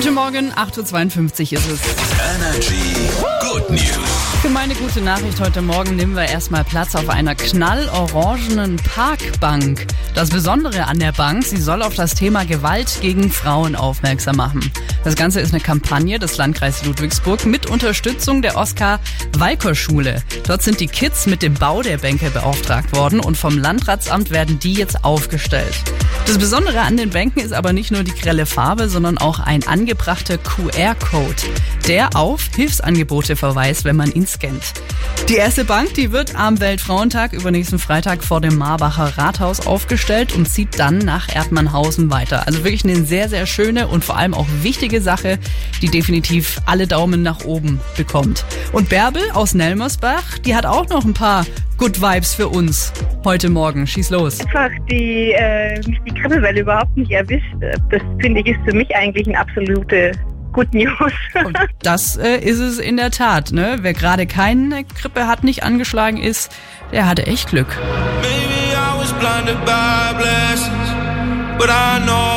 Guten Morgen, 8.52 Uhr ist es. Energy Good News. Für meine gute Nachricht heute Morgen nehmen wir erstmal Platz auf einer knallorangenen Parkbank. Das Besondere an der Bank, sie soll auf das Thema Gewalt gegen Frauen aufmerksam machen. Das Ganze ist eine Kampagne des Landkreises Ludwigsburg mit Unterstützung der Oskar-Walker-Schule. Dort sind die Kids mit dem Bau der Bänke beauftragt worden und vom Landratsamt werden die jetzt aufgestellt. Das Besondere an den Bänken ist aber nicht nur die grelle Farbe, sondern auch ein angebrachter QR-Code, der auf Hilfsangebote verweist, wenn man ihn scannt. Die erste Bank, die wird am Weltfrauentag übernächsten Freitag vor dem Marbacher Rathaus aufgestellt und zieht dann nach Erdmannhausen weiter. Also wirklich eine sehr, sehr schöne und vor allem auch wichtige Sache, die definitiv alle Daumen nach oben bekommt. Und Bärbel aus Nelmersbach, die hat auch noch ein paar Good Vibes für uns heute Morgen. Schieß los. einfach die, äh, mich die Grippewelle überhaupt nicht erwischt. Das finde ich ist für mich eigentlich eine absolute Good News. Und das äh, ist es in der Tat. Ne? Wer gerade keine Grippe hat, nicht angeschlagen ist, der hatte echt Glück. Maybe I was blinded by blessings, but I know